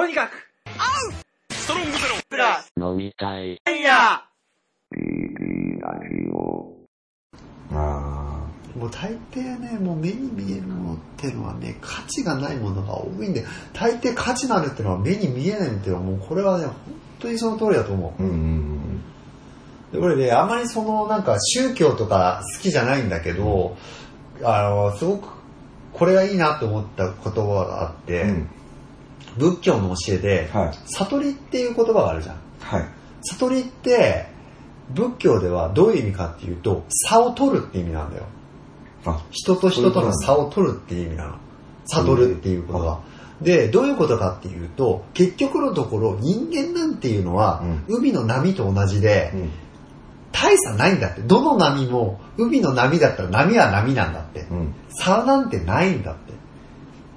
とにかく、ストロングゼロ。プラス、飲みたい。ファイヤあもう大抵ね、もう目に見えるものっていうのはね、価値がないものが多いんで、大抵価値のあるっていうのは目に見えないっていうのはもうこれはね、本当にその通りだと思う。ーうんうん。で俺ね、あまりそのなんか宗教とか好きじゃないんだけど、あの、すごくこれがいいなと思った言葉があって、うん。仏教の教えで、はい。悟りっていう言葉があるじゃん。はい。悟りって、仏教ではどういう意味かっていうと、差を取るって意味なんだよ。あ、人と人との差を取るっていう意味なの。悟るっていうことが。で、どういうことかっていうと、結局のところ人間なんていうのは、海の波と同じで、うん。大差ないんだって。どの波も、海の波だったら波は波なんだって。うん。差なんてないんだって。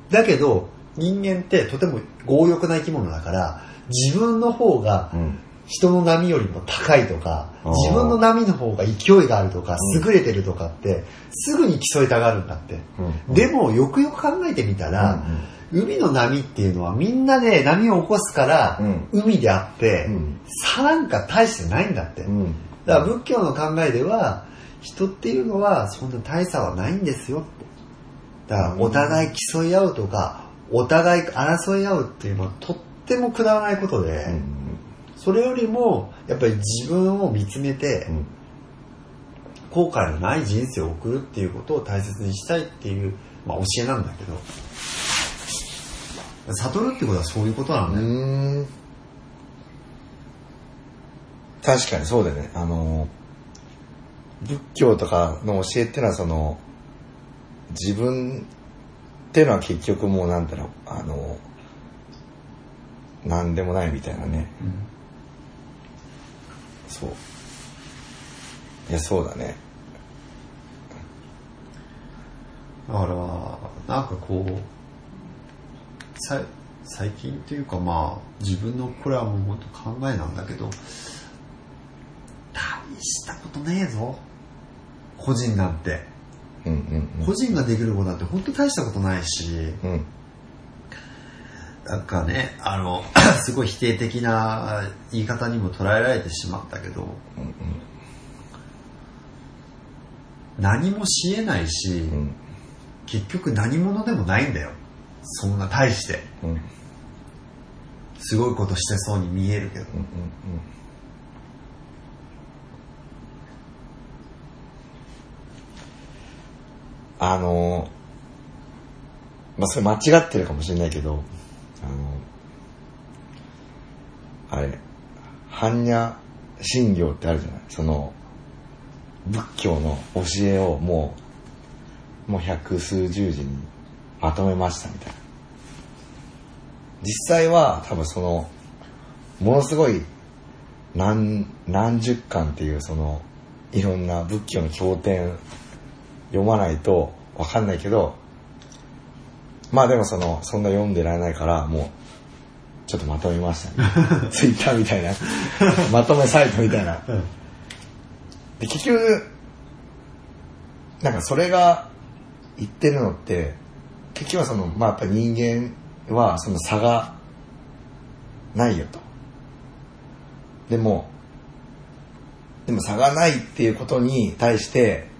だけど、人間ってとても強欲な生き物だから、自分の方がうん。人の波よりも高いとかあー、自分の波の方が勢いがあるとか、うん優れてるとかって、すぐに競いたがるんだって。うんでも、よくよく考えてみたら、海の波っていうのはみんなで波を起こすから、うん海であって、うん差なんか大してないんだって。うん。だから仏教の考えでは、人っていうのはそんな大差はないんですよ。だからお互い競い合うとか、お互い争い合うっていうのはとってもくだらないことで、うん。それよりもやっぱり自分を見つめて、うん。後悔のない人生を送るっていうことを大切にしたいっていう、まあ、教えなんだけど、悟るってことはそういうことなんだよ。うん。確かにそうだよね。あの、仏教とかの教えっていうのはその、自分っていうのは結局もうなんだろう、あの、なんでもないみたいなね。そう。いや、そうだね。だから、なんかこう、さ最近っていうかまあ、自分のこれはもう本当考えなんだけど、大したことねえぞ。個人なんて。うんうん個人ができることなんて本当大したことないし、うん。うん。なんかね、あの、すごい否定的な言い方にも捉えられてしまったけど、何もしえないし、うん。結局何者でもないんだよ。そんな大して。うん。うん。すごいことしてそうに見えるけど。うん。あの、まあ、それ間違ってるかもしれないけど、あの、あれ、般若心経ってあるじゃない？その、仏教の教えをもう、もう百数十字にまとめましたみたいな。実際は多分その、ものすごい何、何十巻っていうその、いろんな仏教の経典読まないとわかんないけど、まあでもその、そんな読んでられないから、もう、ちょっとまとめましたね。ツイッターみたいな、まとめサイトみたいな。で、結局、なんかそれが言ってるのって、結局はその、まあやっぱ人間はその差がないよと。でも、でも差がないっていうことに対して、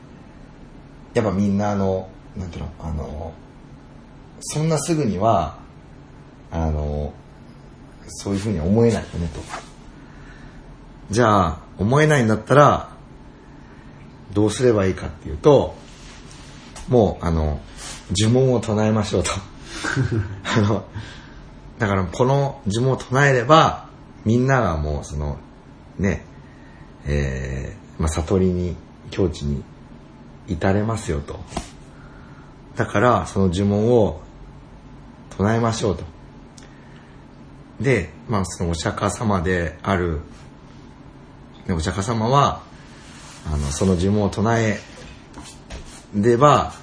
やっぱみんなあの、なんていうの、あの、そんなすぐには、あの、そういうふうに思えないよねと。じゃあ、思えないんだったら、どうすればいいかっていうと、もう、あの、呪文を唱えましょうと。あの、だからこの呪文を唱えれば、みんながもうその、ね、えー、まあ、悟りに、境地に至れますよと。だから、その呪文を唱えましょうと。で、まあ、そのお釈迦様である、ねお釈迦様は、あの、その呪文を唱えれば、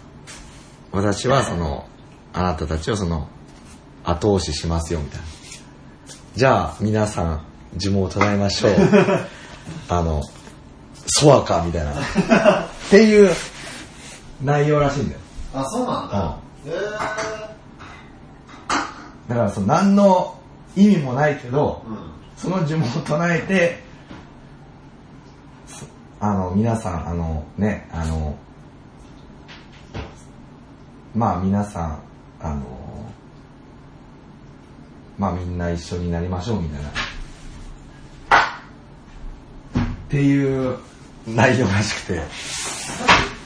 私はその、あなたたちをその、後押ししますよ、みたいな。じゃあ、皆さん、呪文を唱えましょう。あの、ソワカみたいな。っていう内容らしいんだよ。あ、そうなんだ。へだから、その、何の、意味もないけど、うんその呪文を唱えて、そあの、皆さん、あの、ね、あの、まあ皆さん、あの、まあみんな一緒になりましょうみたいな。っていう内容らしくて。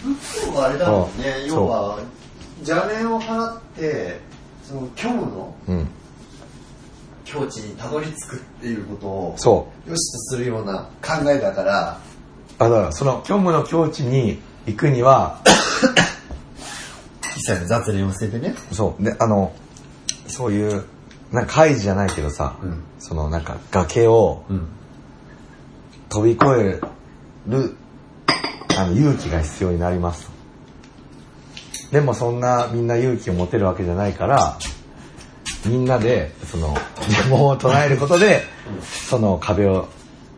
仏教はあれだもんね要は邪念を払ってその虚無のうん。境地にたどり着くっていうことをそう。良しとするような考えだからあ、だからその虚無の境地に行くには、一切の雑念を捨ててねそう。で、あの、そういう、なんか怪事じゃないけどさ、うんそのなんか崖をうん飛び越える、あの、勇気が必要になります。でもそんなみんな勇気を持てるわけじゃないから、みんなで、その、呪文を唱えることで、その壁を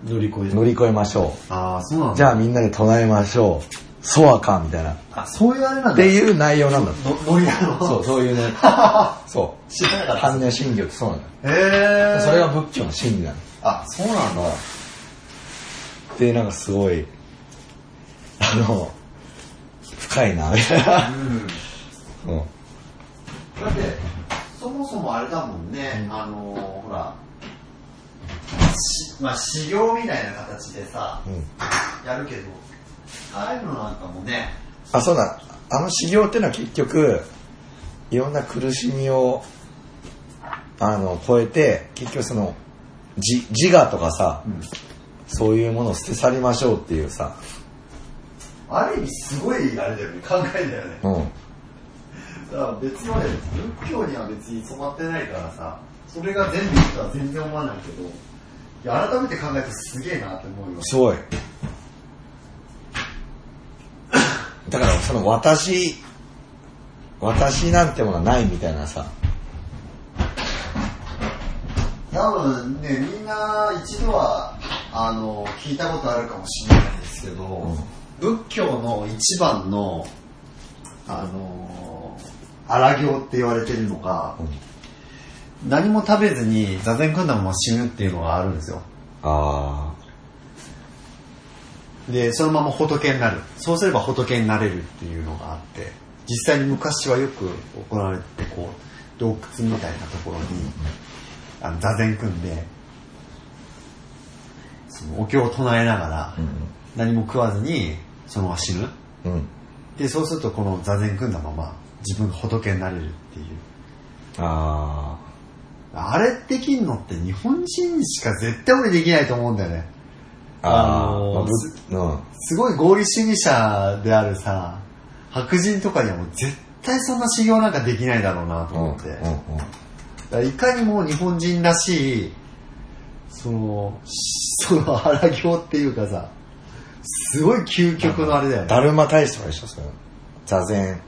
乗り越え乗り越えましょああそうなんう。じゃあみんなで唱えましょう。ソアかみたいな。っあそういうあれなんだていう内容なんだノリなの？そう、そういうね。そう。知らなかった般若心経ってそうなんだよ。へえそれが仏教の真理なの。あそうなんだで、なんかすごい、あの、深いな、みたいな。うんうん。だってそもそもあれだもんね、あのーほらしまあ修行みたいな形でさうん。やるけどああいうのなんかもねあ、そうだ。あの修行っていうのは結局、いろんな苦しみを、あの、超えて、結局その、自自我とかさ、そういうものを捨て去りましょうっていうさ、ある意味すごいあれだよね。考えだよね。うん。だから別に俺仏教には別に染まってないからさそれが全部いいとは全然思わないけどいや改めて考えてすげえなって思うよ。すごい。だからその私、私なんてものはないみたいなさ、多分ねみんな一度はあの聞いたことあるかもしれないですけど、仏教の一番のあの荒行って言われてるのが、何も食べずに座禅組んだまま死ぬっていうのがあるんですよ。あでそのまま仏になる。そうすれば仏になれるっていうのがあって実際に昔はよく行われててこう洞窟みたいなところにあの座禅組んでお経を唱えながら。何も食わずにそのまま死ぬうん。でそうするとこの座禅組んだまま自分が仏になれるっていうああれできんのって日本人しか絶対俺できないと思うんだよねあ。ああ。あのーまあぶうん。すごい合理主義者であるさ白人とかにはもう絶対そんな修行なんかできないだろうなとうん。思って、だうん。からいかにも日本人らしいそのその荒行っていうかさすごい究極のあれだよねだるま体操でしょ、それ。座禅。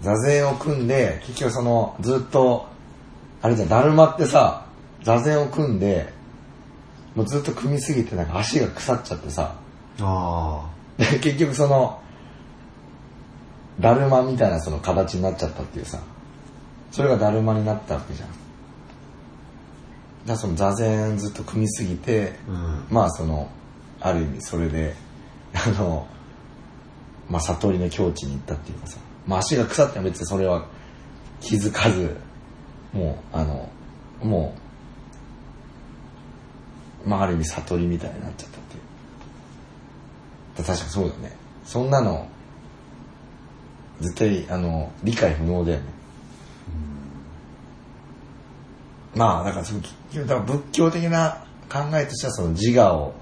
座禅を組んで、結局その、ずっと、あれじゃん、だるまってさ、座禅を組んで、もうずっと組みすぎてなんか足が腐っちゃってさ、あで 結局その、だるまみたいなその形になっちゃったっていうさ、それがだるまになったわけじゃん。らその座禅ずっと組みすぎて、あうんまあその、ある意味それで、あの、まあ悟りの境地に行ったっていうかさ、まあ足が腐っても別にそれは気づかず、もう、あの、もう、まあある意味悟りみたいになっちゃったっていう。だ確かにそうだね。そんなの、絶対、あの、理解不能だよね。まあ、だからその、だから仏教的な考えとしてはその自我を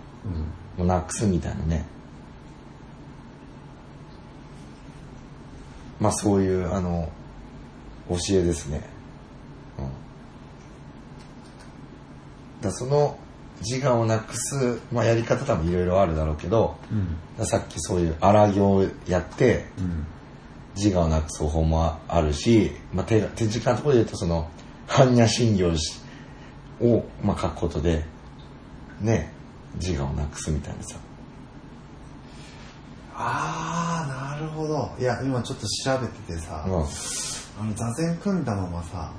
なくすみたいなね。まあそういう、あの、教えですね。うん。だその自我をなくす、まあやり方多分いろいろあるだろうけど、うんさっきそういう荒行をやって、うん自我をなくす方法もあるし、まあ、手手近なところで言うとその般若心経を、まあ、書くことでね自我をなくすみたいなさ。ああなるほど。いや今ちょっと調べててさ、うん。あの座禅組んだままさ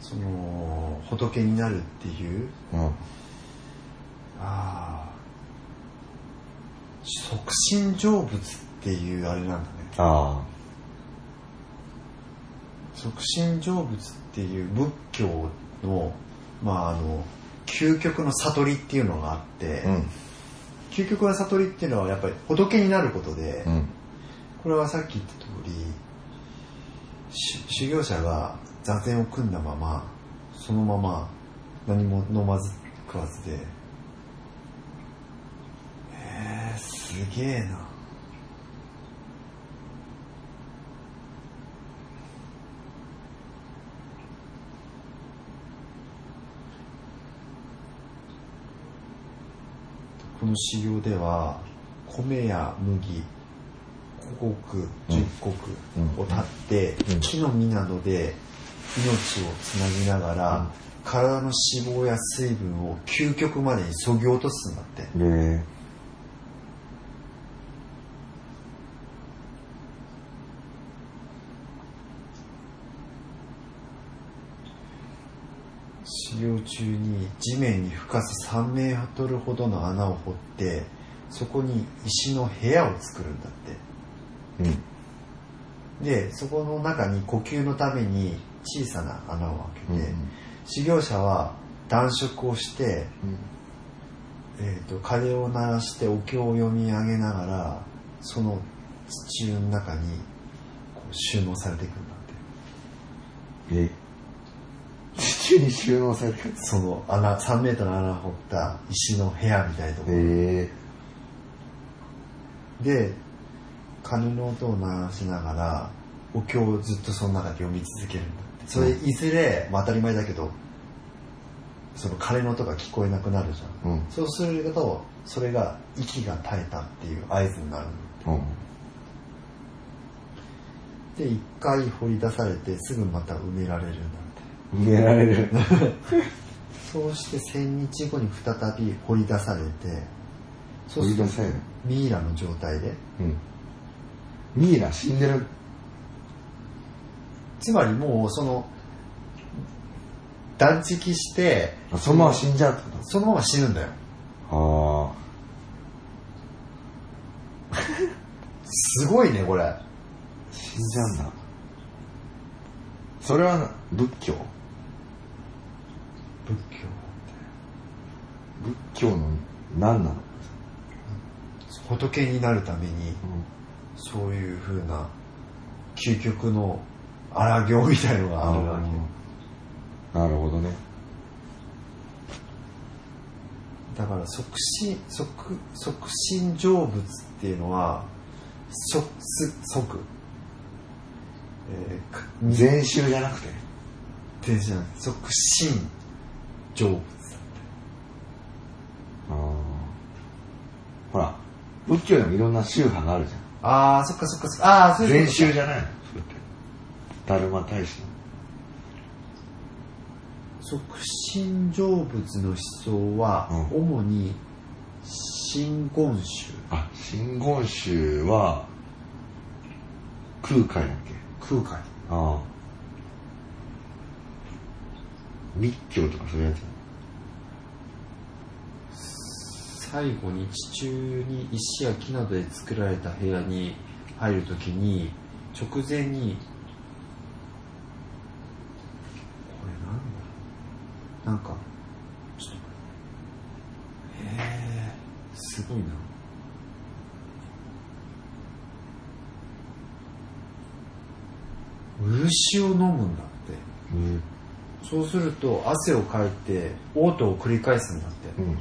そのの仏になるっていううん。ああ即身成仏っていうあれなんだね。あ即身成仏っていう仏教のまああの究極の悟りっていうのがあって、あ。うん。究極の悟りっていうのはやっぱり仏になることで、うん。これはさっき言った通りし修行者が座禅を組んだままそのまま何も飲まず食わずでへえすげえなこの修行では米や麦五穀十穀を立って、うん。木の実などで命をつなぎながら、体の脂肪や水分を究極までにそぎ落とすんだってで、修行中に地面に深さ3メートルほどの穴を掘ってそこに石の部屋を作るんだって。うん。でそこの中に呼吸のために小さな穴を開けて、修行者は暖色をして、えー、と鐘を鳴らしてお経を読み上げながらその地中の中にこう収納されていくんだって。えに収納されてる。その穴3メートルの穴を掘った石の部屋みたいなとこ。ろえ。で鐘の音を鳴らしながらお経をずっとその中で読み続けるんだって。それいずれ、まあ、当たり前だけどその鐘の音が聞こえなくなるじゃん。うん。そうするとそれが息が絶えたっていう合図になるの。うん。で一回掘り出されてすぐまた埋められるんだって埋められる。そうして千日後に再び掘り出されて掘り出される。ミイラの状態でうん。ミイラ死んでる。つまりもうその断食してあそのまま死んじゃうってこそのまま死ぬんだよとあ すごいねこれあ。死んじゃうんだ。それはな仏教？仏教仏教の何なの？仏になるためにそういう風な究極の荒行みたいのがあるわけなるほどね。だから即身即即身成仏っていうのは即即えーか禅宗じゃなくて。全然じゃなくて即身成仏あー。ほら、仏教でもいろんな宗派があるじゃん。ああそっかそっかそっか。ああそういう禅こと宗じゃないのそれって。ダルマ大師の。即身成仏の思想は、うん。主に真言宗。あ、真言宗は、空海だっけ？空海。ああ。密教とかそういうやつ最後に地中に石や木などで作られた部屋に入るときに直前にこれなんだ？なんかちょっとへえすごいな。漆を飲むんだって。うん。そうすると汗をかいて嘔吐を繰り返すんだって、うん。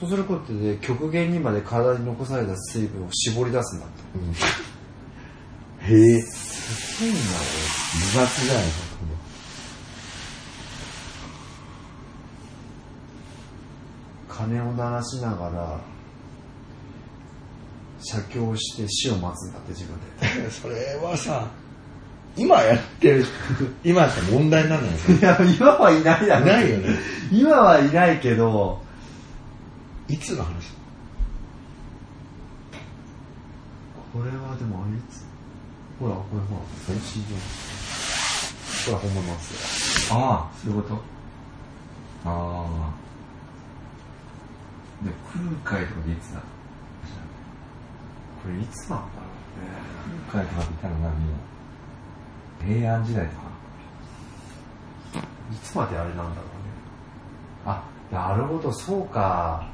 そうすることで極限にまで体に残された水分を絞り出すんだって。へえ。すごいな、自殺じゃないか鐘を鳴らしながら、写経して死を待つんだって自分で。それはさ、今やってる、今やったら問題なんだよ、いや、今はいないだろ。ないよね。今はいないけど、いつの話？これはでもあいつ、ほら、これほら、写真じゃんほら、本物ですよ。ああ、そういうこと？ああ。で空海とかでいつだ？これいつなんだろ空海とかって言ったら何平安時代とかうねいつまであれなんだろうね。あなるほどそうか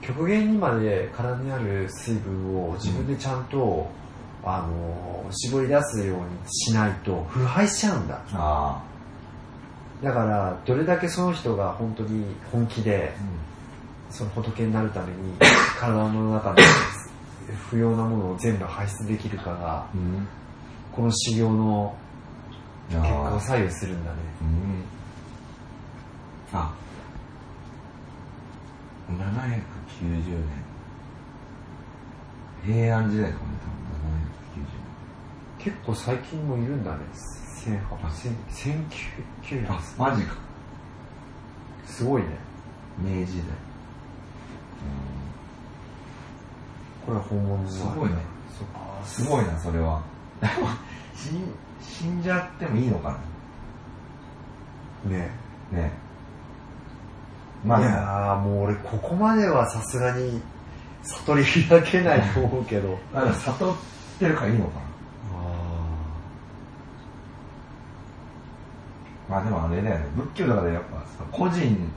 極限にまで体にある水分を自分でちゃんと、あの絞り出すようにしないと腐敗しちゃうんだ。あだからどれだけその人が本当に本気であその仏になるために 体の中の不要なものを全部排出できるかがうん。うんこの修行の結果をあ左右するんだね。うん。あ790年。平安時代とかね結構最近もいるんだね。1800 1900多分790年あマジか。すごいね。明治時代。これは本物のすごいね。すごいなそれは。死ん死んじゃってもいいのかね。なねまあいでもやーもう俺ここまではさすがに悟り開けないと思うけど。悟ってるからいいのかな。まあでもあれだよね。仏教だからやっぱ個人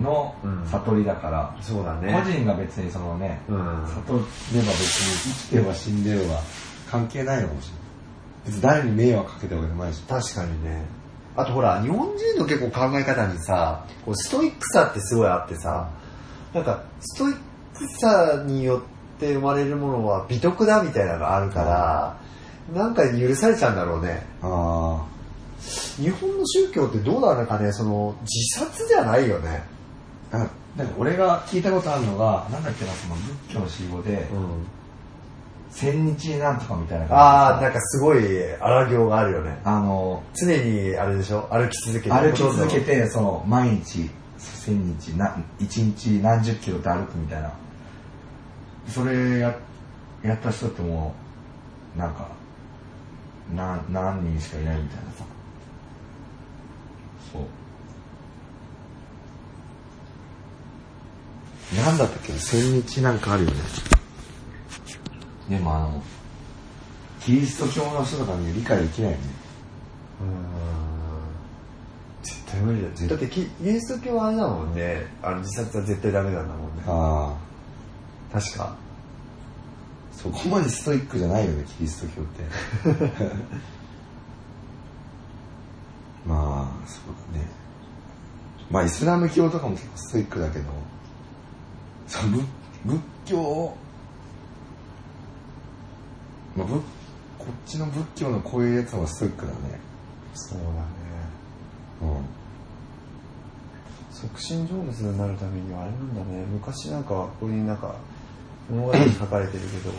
のうん。悟りだから、そうだね。個人が別にそのね、うん。悟れば別に生きては死んでようが関係ないのかもしれない。別に誰に迷惑かけたわけじゃないし。確かにねあとほら日本人の結構考え方にさこうストイックさってすごいあってさなんかストイックさによって生まれるものは美徳だみたいなのがあるから、なんか許されちゃうんだろうね。あ日本の宗教ってどうなのかねその自殺じゃないよね。あなんか俺が聞いたことあるのがなんだっけなその仏教の詩語で、うん千日なんとかみたいなああ、感なんかすごい荒行があるよね。あの常に、あれでしょ？歩き続けて。歩き続けてその毎日千日な一日何十キロって歩くみたいな。それややった人ってもうなんか何何人しかいないみたいなさ。そう。なんだったっけ？千日なんかあるよねでもあのキリスト教の人とかに理解できないよねうーん。絶対無理だよ。だってキ、キリスト教はあれだもんね。あの、自殺は絶対ダメなんだもんね。ああ確か。そこまでストイックじゃないよね、キリスト教って。まあ、そうだね。まあ、イスラム教とかも結構ストイックだけど、その仏仏教、まあ、仏こっちの仏教のこういうやつはストイックだね。そうだね。うん。促進成仏になるためにはあれなんだね。昔なんか、ここになんか、物語に書かれてるけど、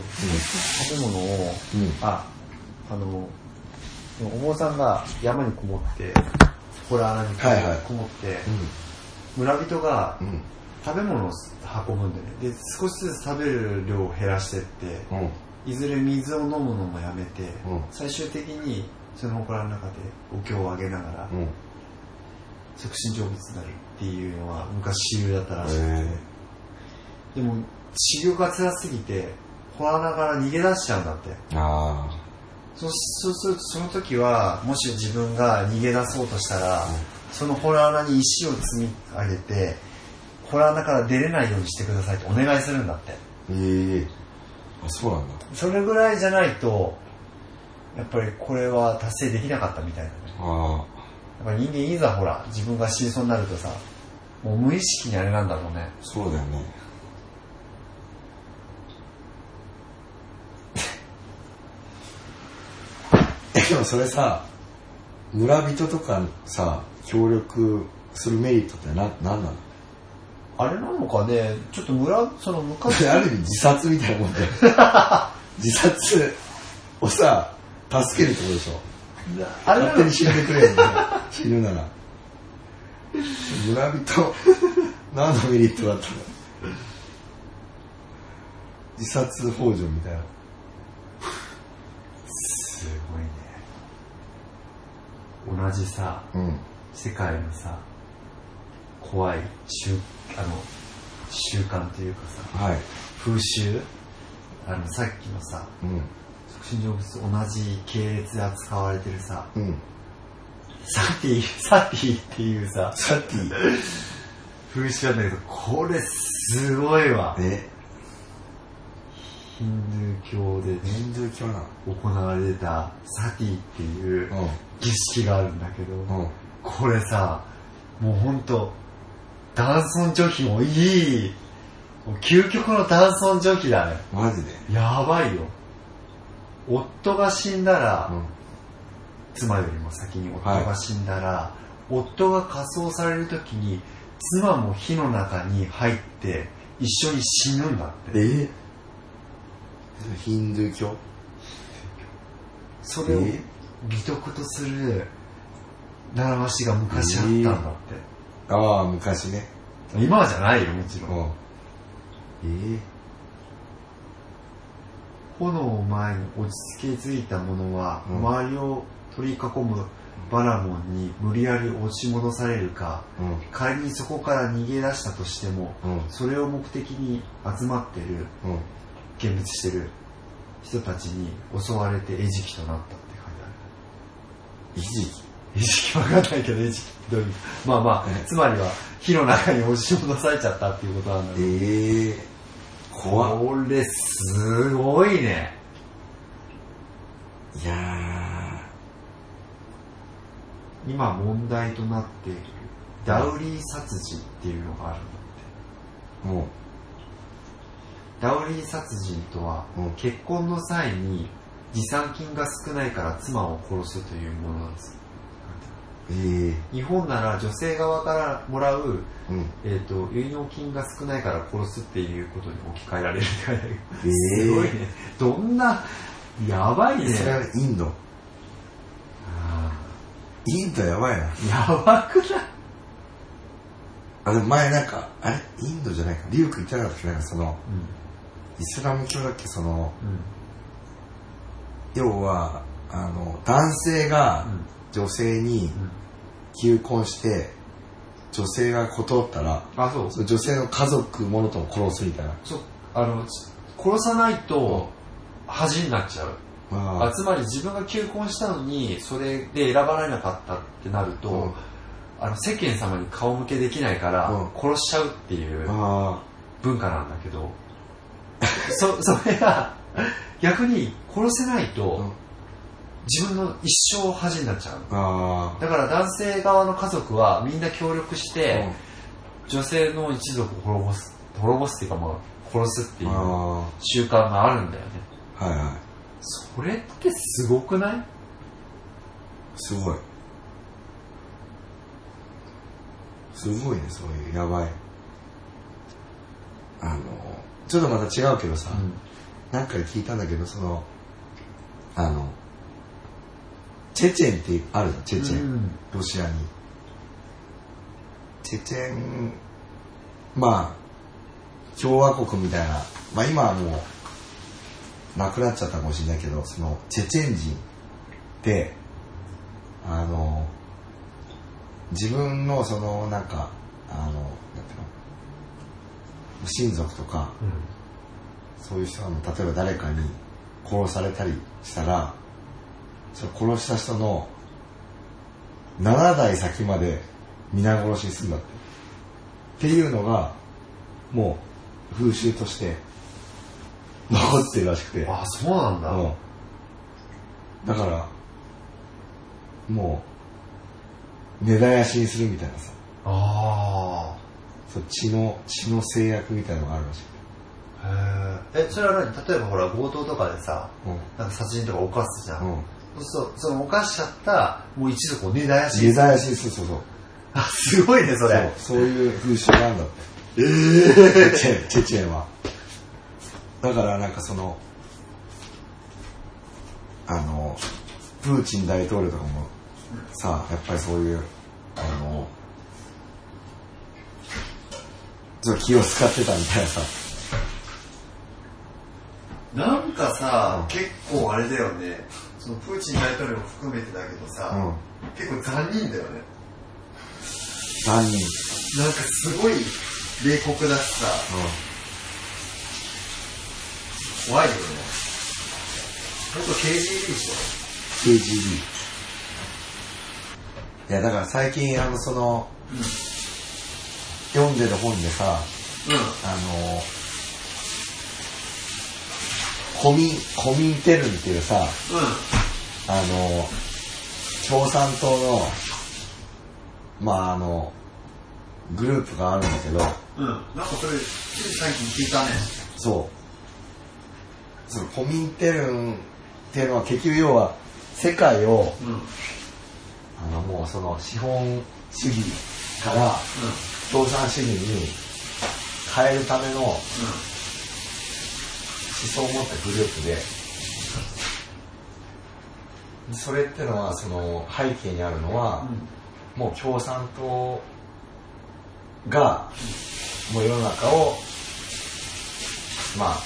食べ物を、うんあ、あの、お坊さんが山にこもって、これ穴にこはいはいこもって、村人がうん。うん。食べ物を運ぶんでね。で、少しずつ食べる量を減らしてって、うん。いずれ水を飲むのもやめて、うん。最終的にその祠の中でお経をあげながら、うん。促進成仏になるっていうのは昔主流だったらしくて、へでも修行が辛すぎて洞穴から逃げ出しちゃうんだって。あそうそうするとその時はもし自分が逃げ出そうとしたら、その洞穴に石を積み上げて洞穴から出れないようにしてくださいとお願いするんだって。あ。ええ。あ、そうなんだ。それぐらいじゃないとやっぱりこれは達成できなかったみたいなね。あやっぱり人間いざほら自分が死にそうになるとさもう無意識にあれなんだろうね。あ、そうだよね。え でもそれさ、村人とかさ、協力するメリットってな、なんなの？あれなのかね。ちょっと村その昔。ある意味自殺みたいなもんで。自殺をさ、助けるってことでしょ。勝手に死んでくれよ、死ぬなら。村人、何のメリットだったの？自殺幇助みたいな。すごいね同じさうん。世界のさ怖い習あの習慣というかさはい。風習？あのさっきのさうん。促進成仏同じ系列で扱われてるさうん。サティサティっていうささっき、風習なんだけどこれすごいわえ、ヒンドゥー教でヒンドゥー教な行われてたサティっていうの儀式があるんだけど、うん。うん。これさもうほんと男尊女卑もいいもう究極の男尊女卑だね。マジで？やばいよ。夫が死んだら、うん。妻よりも先に夫が死んだら、夫が火葬される時に妻も火の中に入って一緒に死ぬんだって。え？ヒンドゥー教？それをえ？美徳とする習わしが昔あったんだって、ああ、昔ね。今はじゃないよもちろん、うん。え炎を前に落ち着けづいた者は、うん周りを取り囲むバラモンに無理やり押し戻されるかえうん。仮にそこから逃げ出したとしてもうん。それを目的に集まってるうん。見物してる人たちに襲われて餌食となったって書いてある一時期。餌食わかんないけど餌食どういう？まあまあつまりは火の中に押し戻されちゃったっていうことなんだけどええ怖っ。これすごいね。いや今問題となっている。ダウリー殺人っていうのがあるんだって。ー、もダウリー殺人とは、うん。結婚の際に持参金が少ないから妻を殺すというものなんです。う、ええ。日本なら女性側からもらう、うん。えー、と結納金が少ないから殺すっていうことに置き換えられるって書いてすごいね。どんなやばいね。それはインド。あインドやばいな。ーやばくない？あ、でも前なんか、あれ？インドじゃないか。リュウク言ってなかったっけ？その、イスラム教だっけ？その、うん。うん要は、あの、男性が女性にうん。求婚して、女性が断ったら、あそうその女性の家族ものとも殺すみたいな。そう。あのち殺さないと恥になっちゃう。あ。あつまり自分が求婚したのにそれで選ばれなかったってなると、うん。あの世間様に顔向けできないからうん。殺しちゃうっていうあ。文化なんだけど、そそれが逆に殺せないと、うん自分の一生恥になっちゃうだから男性側の家族はみんな協力しあ。て、女性の一族を滅ぼす滅ぼすっていうかまあ殺すっていうあ習慣があるんだよねあ。はいはい。それってすごくない？すごい。すごいね、そういう、やばい。あの、ちょっとまた違うけどさ、なんかで聞いたんだけど、その、あの、チェチェンってあるじゃん、チェチェン。うんロシアに。チェチェン、まあ、共和国みたいな、まあ今はもう、なくなっちゃったかもしれないけど、その、チェチェン人って、あの、自分のその、なんか、あの、なんていうの、親族とか、そういう人が、例えば誰かに殺されたりしたら、その殺した人の7代先まで皆殺しにするんだって。っていうのが、もう風習として残ってるらしくて。あそうなんだ、うん。だから、もう、根絶やしにするみたいなさ、あそう血の、血の制約みたいなのがあるらしくて。あへええそれは何？例えばほら強盗とかでさうん。なんか殺人とか犯すじゃん、うん。そうその犯しちゃったもう一族を根絶やし根絶やしにする、そうそう。あすごいねそれそう、そういう風習なんだって。ええチェチェチェンは。だからなんかその、あの、プーチン大統領とかもさ、やっぱりそういう、あの、ちょっと気を使ってたみたいなさ、なんかさ、うん結構あれだよねそのプーチン大統領も含めてだけどさ、うん。結構残忍だよね残忍。なんかすごい冷酷だしさ、怖いよね。ほんと KGB でしょ KGB いやだから最近あのその、読んでる本でさうあのコミコミンテルンっていうさん。うん。あの共産党のまああのグループがあるんだけどうん。なんかそれ、最近聞いたね。そうそのコミンテルンっていうのは結局要は世界をうん。うん。あのもうその資本主義から共産主義に変えるための思想を持ったグループで。それってのはその背景にあるのは、もう共産党がもう世の中をまああの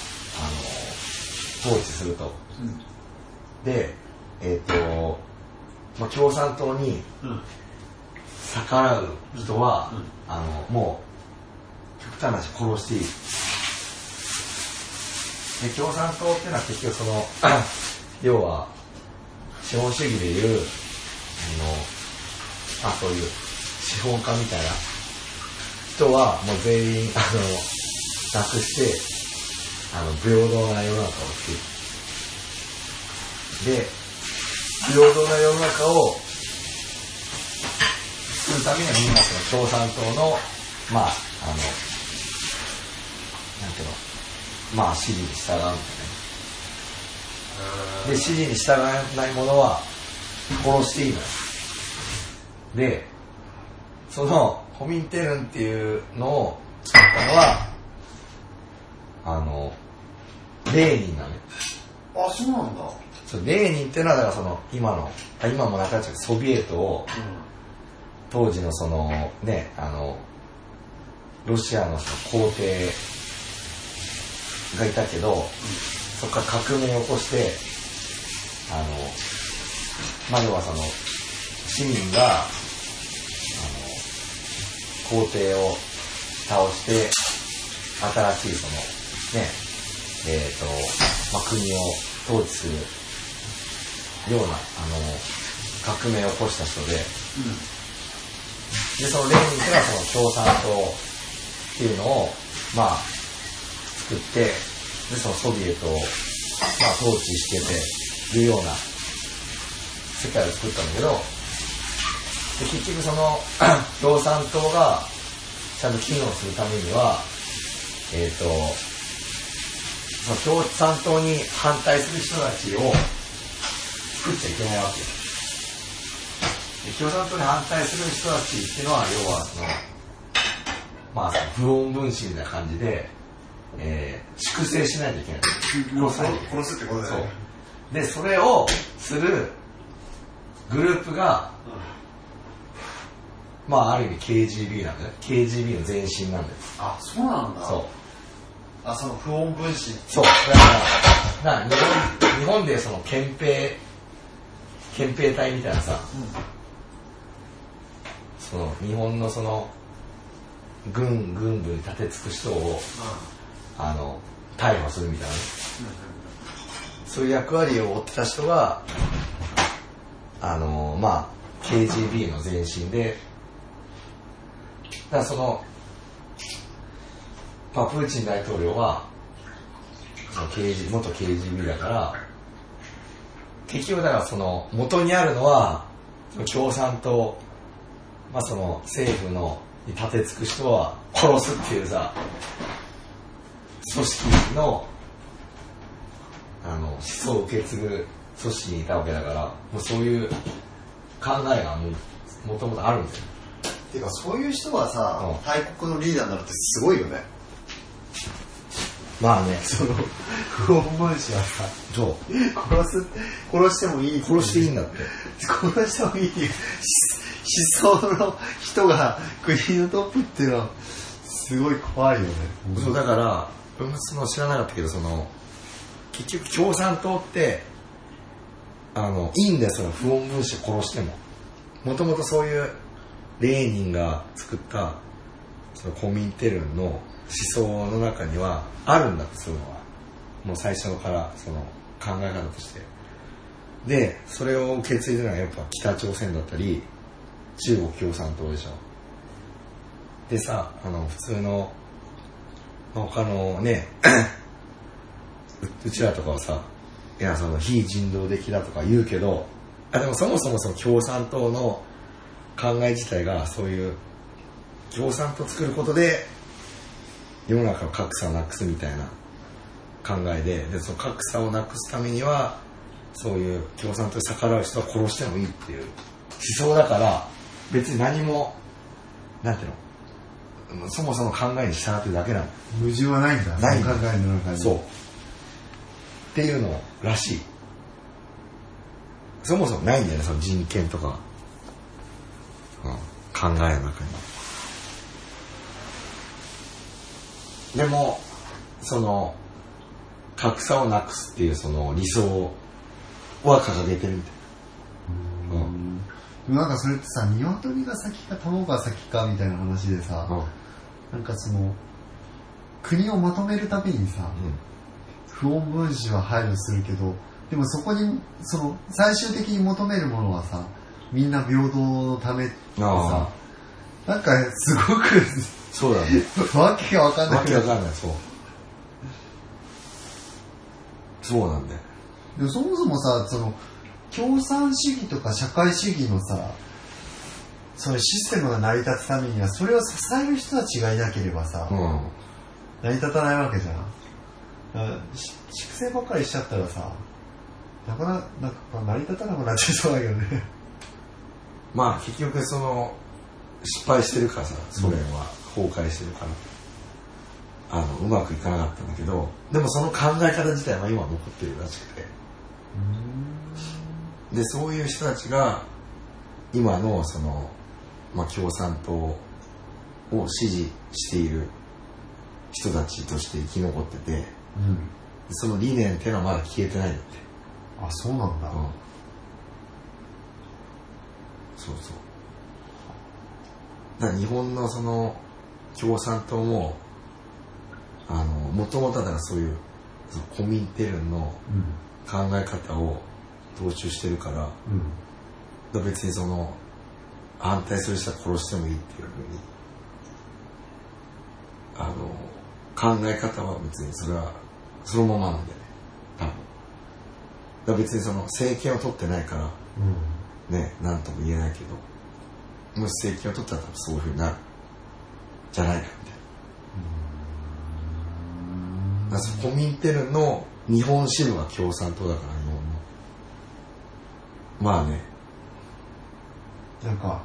統治すると。うん。でえっ、と、まあ、共産党に。逆らう人は、うん。あのもう極端な話殺していいで共産党っていうのは結局その 要は資本主義でいうあのあそういう資本家みたいな人はもう全員あのなくしてあの平等な世の中を作る。で平等な世の中を作るためにはみんなその共産党のまああのまあ指示に従うんだよね。で指示に従わない者は殺していいのよ。でそのコミンテルンっていうのを作ったのはあのレーニンあ、そうなんだ。そうレーニンっていうのはだからその今のあ今もなくなっちゃうけどソビエトを当時のそのねあのロシアのその皇帝がいたけど、そこから革命を起こしてあのまあ要はその市民があの皇帝を倒して新しいそのねえっ、と、まあ、国を統治するようなあの革命を起こした人で、で、そのレーニンっていうのはその共産党っていうのを、まあ、作って、で、そのソビエトを、まあ、統治してて、るような世界を作ったんだけど、で、結局その、共産党がちゃんと機能するためには、えっ、と、その共産党に反対する人たちを作っちゃいけないわけよ。で共産党に反対する人たちっていうのは要はそのまあ不穏分子みたいな感じで、えー粛清しないといけない。殺さないといけない殺す。ってことだそよね。うでそれをするグループがまあある意味 KGB なんだよ。KGB の前身なんだよ。あ、そうなんだ。そう。あ、その不穏分子。そう。だからな日本日本でその憲兵憲兵隊みたいなさその日本のその軍軍部に立てつく人をあの逮捕するみたいな。ねそういう役割を負ってた人があのまあ KGB の前身でだその、まあ、プーチン大統領は KG 元 KGB だから結局だからその元にあるのは共産党、まあ、その政府のに立てつく人は殺すっていうさ組織のあの思想を受け継ぐ組織にいたわけだからもうそういう考えがもうもともとあるんですよ。てか、そういう人がさうん、大国のリーダーになるってすごいよね。まあね。その、不穏分子はさ、そう。殺す、殺してもいい殺していいんだって。殺してもいいっていう。思想の人が国のトップっていうのは、すごい怖いよね。そうだから俺もその知らなかったけどその結局共産党ってあのいいん。だよその不穏分子を殺してももともとそういうレーニンが作ったそのコミンテルンの思想の中にはあるん。だってそういうのはもう最初からその考え方としてでそれを受け継いでるのはやっぱ北朝鮮だったり中国共産党でしょでさあの普通の他のね うちらとかはさいやその非人道的だとか言うけどあでもそもそもその共産党の考え自体がそういう共産党作ることで世の中の格差をなくすみたいな考えででその格差をなくすためにはそういう共産党に逆らう人は殺してもいいっていう思想だから別に何もなんていうのそもそも考えに従ってるだけなの矛盾はないんだ。ない。考えの中に。そう。っていうのらしい。そもそもないんだよねその人権とか、うん、考えの中に。でもその格差をなくすっていうその理想は掲げてるみたい。なうん。なんかそれってさ鶏が先か卵が先かみたいな話でさ、うんなんかその国をまとめるためにさ、不穏分子は配慮するけどでもそこにその最終的に求めるものはさみんな平等のためってさあ。なんかすごくそうだね。わけがわかんない。わけわかんないそう。そうなんだよ。でもそもそもさその共産主義とか社会主義のさそういうシステムが成り立つためにはそれを支える人たちがいなければさ、うん。成り立たないわけじゃん。粛清ばっかりしちゃったらさなかなかなんか成り立たなくなっちゃいそうだけどね。まあ結局その失敗してるからさソ連は崩壊してるから、あのうまくいかなかったんだけどでもその考え方自体は今残ってるらしくて。でそういう人たちが今のその、まあ、共産党を支持している人たちとして生き残っててうん。その理念っていうのはまだ消えてないんだって。あそうなんだ、うん。そうそう。だから日本のその共産党もあのもともとだからそういうそのコミンテルンの考え方を踏襲してるからうん。ら別にその反対する人は殺してもいいっていうふうにあの考え方は別にそれはそのままなんだよね多分だ別にその政権を取ってないからうんね、なんとも言えないけど、もし政権を取ったら多分そういうふうになる。じゃないかみたいな。だからそのコミンテルンの日本支部が共産党だから、日本の。まあね、なんか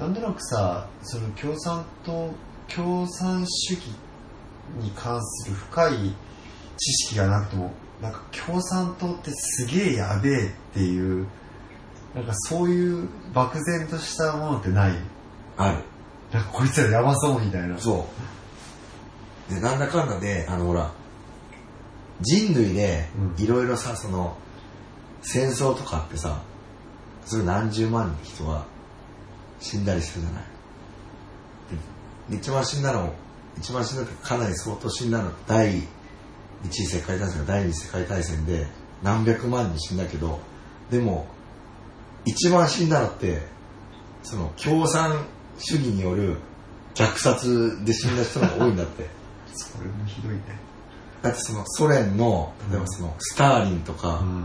なんとなくさその共産党共産主義に関する深い知識がなくてもなんか共産党ってすげえやべえっていうなんかそういう漠然としたものってない？ある。なんかこいつらやばそうみたいなそう。で、なんだかんだで、あのほら、人類でうんいろいろさ、その、戦争とかってさ、それ何十万人人が死んだりするじゃない。で一番死んだの、一番死んだってかなり相当死んだの、第一次世界大戦か第二次世界大戦で何百万人死んだけど、でも、一番死んだのって、その共産主義による虐殺で死んだ人が多いんだって。それもひどいねだってそのソ連の、例えばそのスターリンとか、ん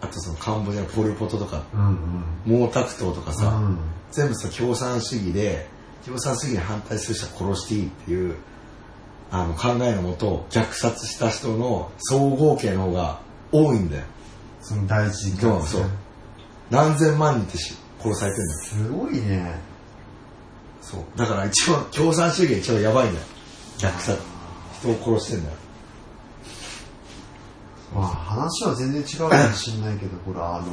あとそのカンボジアのポル・ポトとか、うん毛沢東とかさ、うん全部その共産主義で、共産主義に反対する人は殺していいっていう、あの考えのもと、虐殺した人の総合計の方が多いんだよ。その大事そうそう何千万人ってし殺されてるんだよ。すごいねそう。だから一番、共産主義が一番やばいんだよ。虐殺。人を殺してんだよ。まあ話は全然違うかもしれないけどほらあの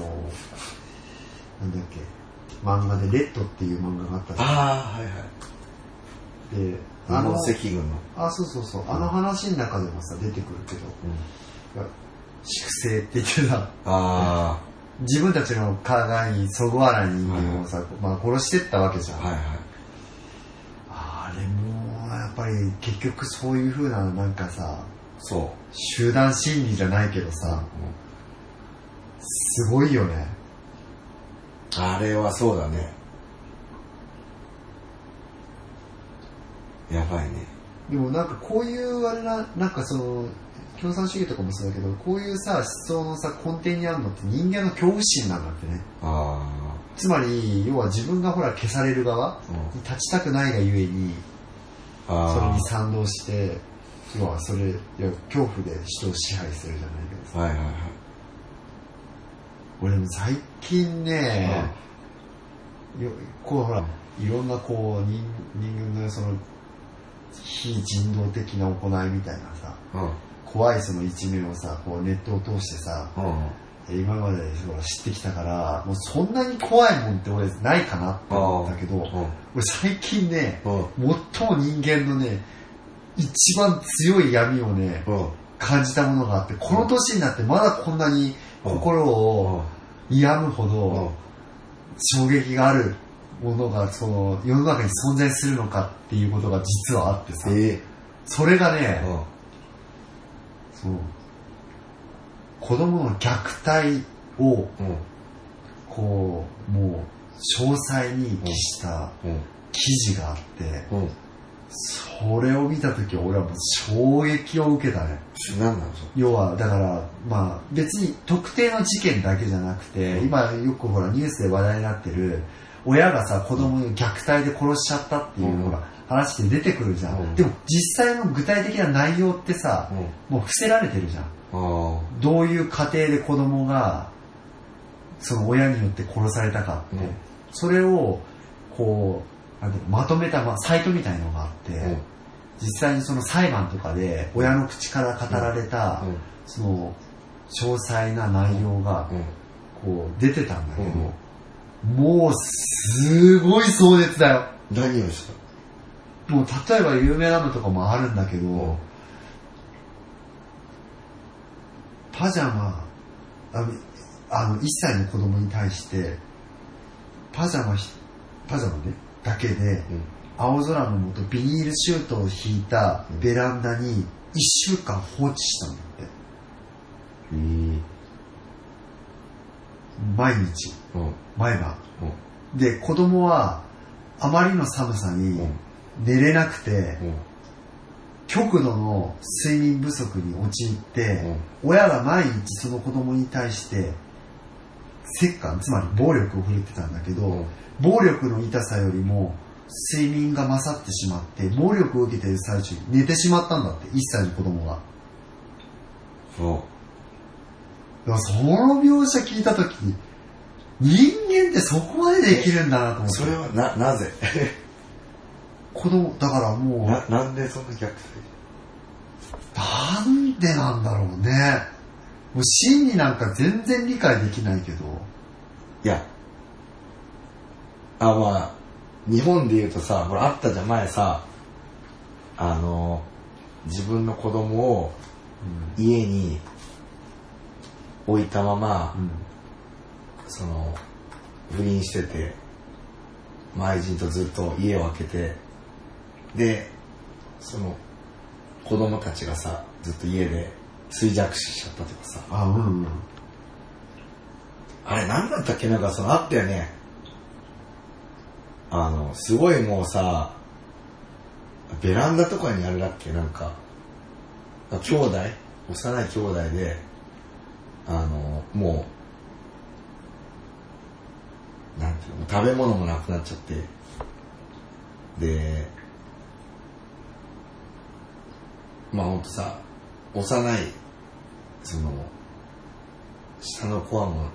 なんだっけ漫画で「レッド」っていう漫画があったああ、はいはい。で日あの本赤軍の。あそうそうそう。あの話の中でもさ出てくるけどうん。粛清って言ってさあ自分たちの考えにそぐわない人間をさ、まあ、殺してったわけじゃん、あ、はいはい。あれっぱり結局そういう風ななんかさそう。集団心理じゃないけどさすごいよねあれはそうだね。やばいね。でもなんかこういうあれななんかその共産主義とかもそうだけどこういうさ思想のさ根底にあるのって人間の恐怖心なんだってねあつまり要は自分がほら消される側。に立ちたくないがゆえにそれあに賛同して要はそれ恐怖で人を支配するじゃないけどさあ。はいはいはい。俺も最近ね、よこうほらいろんなこう人人間のその非人道的な行いみたいなさうん。怖いその一面をさこうネットを通してさうん。今までほら知ってきたからもうそんなに怖いもんって俺ないかなって思ったけどうん。俺最近ねうん。最も人間のね一番強い闇をねうん。感じたものがあってこの年になってまだこんなに心を病むほど衝撃があるものがその世の中に存在するのかっていうことが実はあってさええ。それがね、うん。そう子供の虐待をうん。こうもう詳細に記したうん。記事があってうん。それを見た時俺はもう衝撃を受けたね。何なのそ要はだからまあ別に特定の事件だけじゃなくて、うん。今よくほらニュースで話題になってる親がさ子供に虐待で殺しちゃったっていう、うん。ほら話で出てくるじゃん、うん。でも実際の具体的な内容ってさ、うん。もう伏せられてるじゃん。あ。どういう家庭で子供がその親によって殺されたかって、うん。それをこうなんていうのまとめた、まあ、サイトみたいのがあって、あ。うん。実際にその裁判とかで親の口から語られた、うん。その詳細な内容がうん。こう出てたんだけど、もうすごい壮絶だよ何をした？もう例えば有名なのとかもあるんだけど、パジャマあのあの1歳の子供に対してパジャマひパジャマねだけでうん。青空の下ビニールシュートを引いたベランダに1週間放置したんだってええ。毎日うん。毎晩うん。で子供はあまりの寒さにうん。寝れなくてうん。極度の睡眠不足に陥って、うん親が毎日その子供に対して折檻つまり暴力を振るってたんだけど、うん暴力の痛さよりも睡眠が勝ってしまって暴力を受けている最中に寝てしまったんだって1歳の子供が。そだからその描写聞いた時人間ってそこまでできるんだなと思う。って。それはな、なぜ？子供だからもうな、なんでそんな虐待なんでなんだろうねもう真理なんか全然理解できないけど。いや。あ、まあ、日本で言うとさ、ほら、あったじゃん、前さ、あの、自分の子供を家に置いたまま、うん。その、不倫してて、愛人とずっと家を開けて、で、その、子供たちがさ、ずっと家で衰弱死しちゃったとかさ、あうんうん。あれなんだったっけ？なんかそのあったよね。あの、すごいもうさ、ベランダとかにあれだっけ？なんか、兄弟？幼い兄弟で、あの、もう、なんていうの、食べ物もなくなっちゃって、で、まあほんとさ、幼い、その、下の子はもう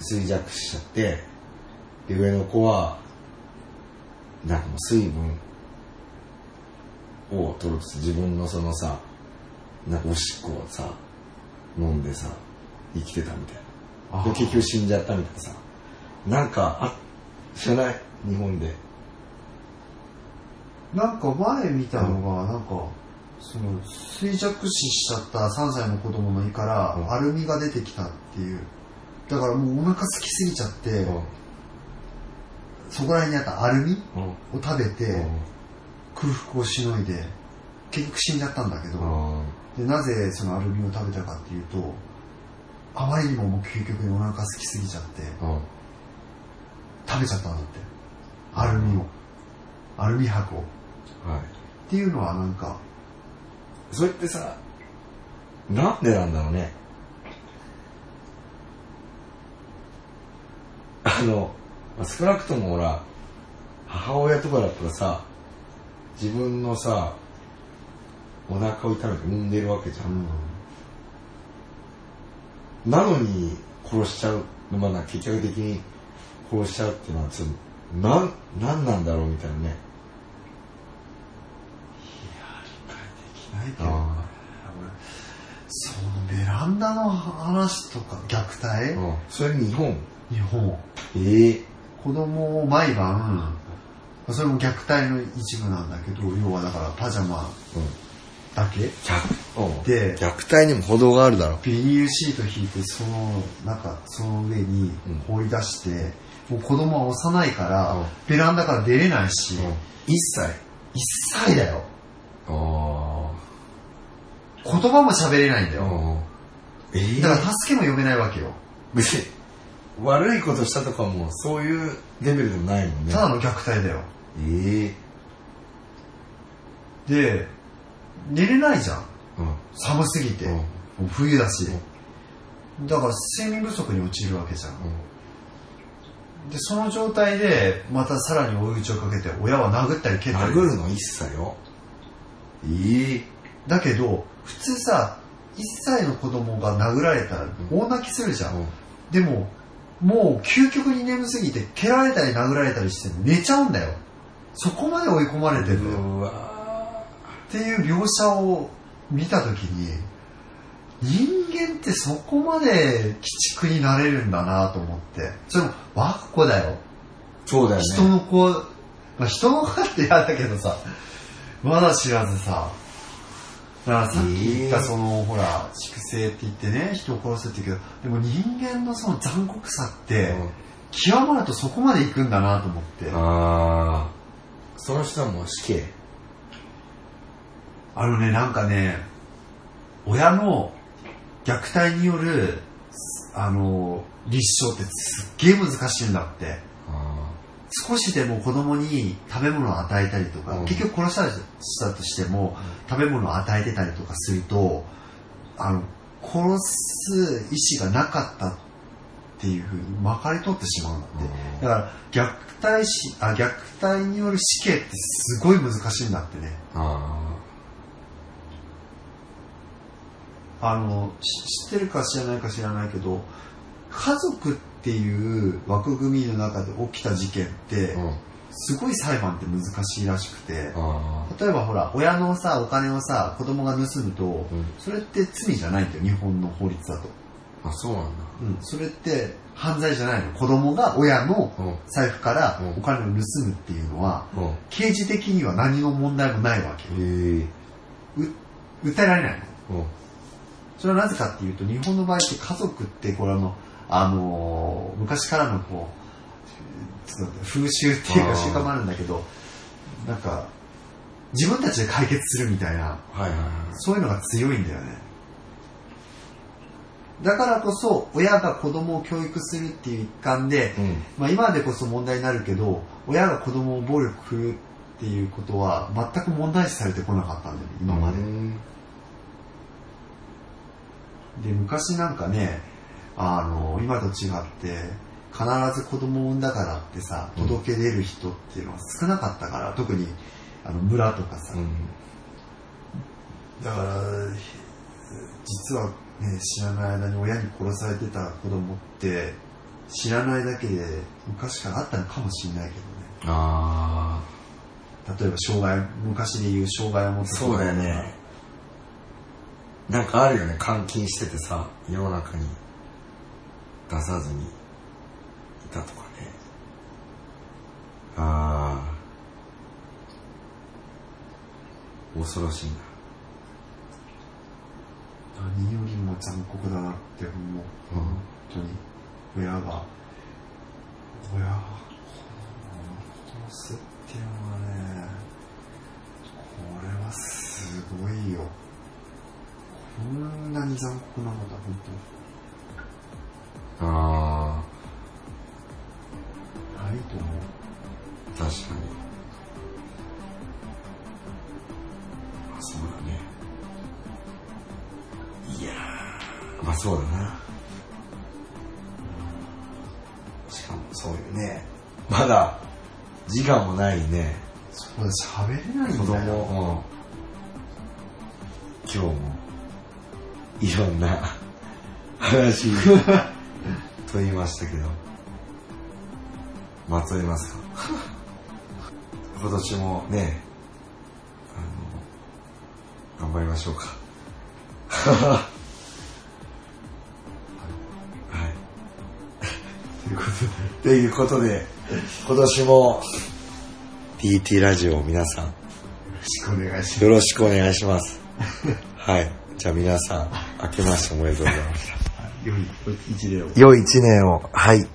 衰弱しちゃって、で上の子は、なんかもう水分を取ると自分のそのさ、なんかおしっこをさ、飲んでさ、生きてたみたいな。であ結局死んじゃったみたいなさ。なんか、あ、知らない？日本で。なんか前見たのが、なんか、その、衰弱死しちゃった3歳の子供の胃からうんアルミが出てきたっていう。だからもうお腹空きすぎちゃって、うん。そこら辺にあったアルミうん。を食べて、うん。空腹をしのいで結局死んじゃったんだけど、あでなぜそのアルミを食べたかっていうとあまりにももう究極にお腹空きすぎちゃって食べちゃったんだってアルミをアルミ箔をっはいていうのはなんかそれってさなんでなんだろうね。あの少なくともほら母親とかだったらさ自分のさお腹を痛めて産んでるわけじゃん、なのに殺しちゃう。まあ結局的に殺しちゃうっていうのはちょっとなんなんなんだろうみたいなね。ないけど。そのベランダの話とか虐待、うん。それ日本。日本。ええ子供を毎晩それも虐待の一部なんだけど要はだからパジャマうん。だけ？虐うん。で虐待にも程があるだろビニールシート引いてその中その上に放り出して、もう子供は幼いから、うん。ベランダから出れないし、うん。一切。一歳だよ。あ言葉も喋れないんだよ、あええだから助けも読めないわけよ。別 に悪いことしたとかもそういうレベルでもないもんね。ただの虐待だよ。ええで寝れないじゃん。うん。寒すぎて、うん。冬だし、だから睡眠不足に陥るわけじゃん。でその状態でまたさらに追い打ちをかけて親は殴ったり蹴ったり。殴るの？一切よ。ええだけど普通さ1歳の子供が殴られたら大泣きするじゃん、うん。でももう究極に眠すぎて蹴られたり殴られたりして寝ちゃうんだよ。そこまで追い込まれてるんだよ。うわっていう描写を見た時に人間ってそこまで鬼畜になれるんだなと思って。それも我が子だよ。そうだよね。人の子、まあ、人の子って嫌だけどさまだ知らずさだからさっき言ったその、ほら粛清って言ってね人を殺すって言うけどでも人間のその残酷さって、うん。極まるとそこまで行くんだなと思って。ああその人はもう死刑。あのねなんかね親の虐待によるあの立証ってすっげえ難しいんだって。あ少しでも子供に食べ物を与えたりとか、うん。結局殺したりしたとしても、食べ物を与えてたりとかするとあの殺す意思がなかったっていうふうにまかり通ってしまうんだって、うん。だから虐待しあ虐待による死刑ってすごい難しいんだってね。ああのし知ってるか知らないか知らないけど家族っていう枠組みの中で起きた事件って、すごい裁判って難しいらしくて、あ例えばほら親のさお金をさ子供が盗むと、うん。それって罪じゃないんだよ日本の法律だと、ああそうなんだ。うん、それって犯罪じゃないの。子供が親のうん。財布からうん。お金を盗むっていうのは、うん。刑事的には何の問題もないわけ。訴えられないの。うん。それはなぜかっていうと日本の場合って家族ってこれあの、あのー昔からのこう風習っていうか習慣もあるんだけどなんか自分たちで解決するみたいなはいはいはい。そういうのが強いんだよね。だからこそ親が子供を教育するっていう一環で、うん。まあ、今でこそ問題になるけど親が子供を暴力振るうっていうことは全く問題視されてこなかったんだよね今まで、うん。で昔なんかねあの今と違って必ず子供を産んだからってさうん。届け出る人っていうのは少なかったから、特にあの村とかさ、うん。だから実はね知らない間に親に殺されてた子供って知らないだけで昔からあったのかもしれないけあどね。例えば障害昔で言う障害を持あったそうだよね。なんかあるよね。監禁しててさ世の中に出さずにいたとかね。ああ、恐ろしいな。何よりも残酷だなって思う。うん、本当に。親が、親が、殺すっていうはね、これはすごいよ。こんなに残酷なのだ、本当に。確かに。あそうだね。いやー、まあそうだな。しかもそういうね、まだ時間もないね、そうだ、喋れない子んだよ。供も、今日も、いろんな話、と言いましたけど、まとめますか。今年もね、あの、頑張りましょうか。はい。ということで、今年も TT ラジオを皆さんよろしくお願いします。よろしくお願いします。はい。じゃあ皆さん、明けましておめでとうございました。良い一年を。良い一年を、はい。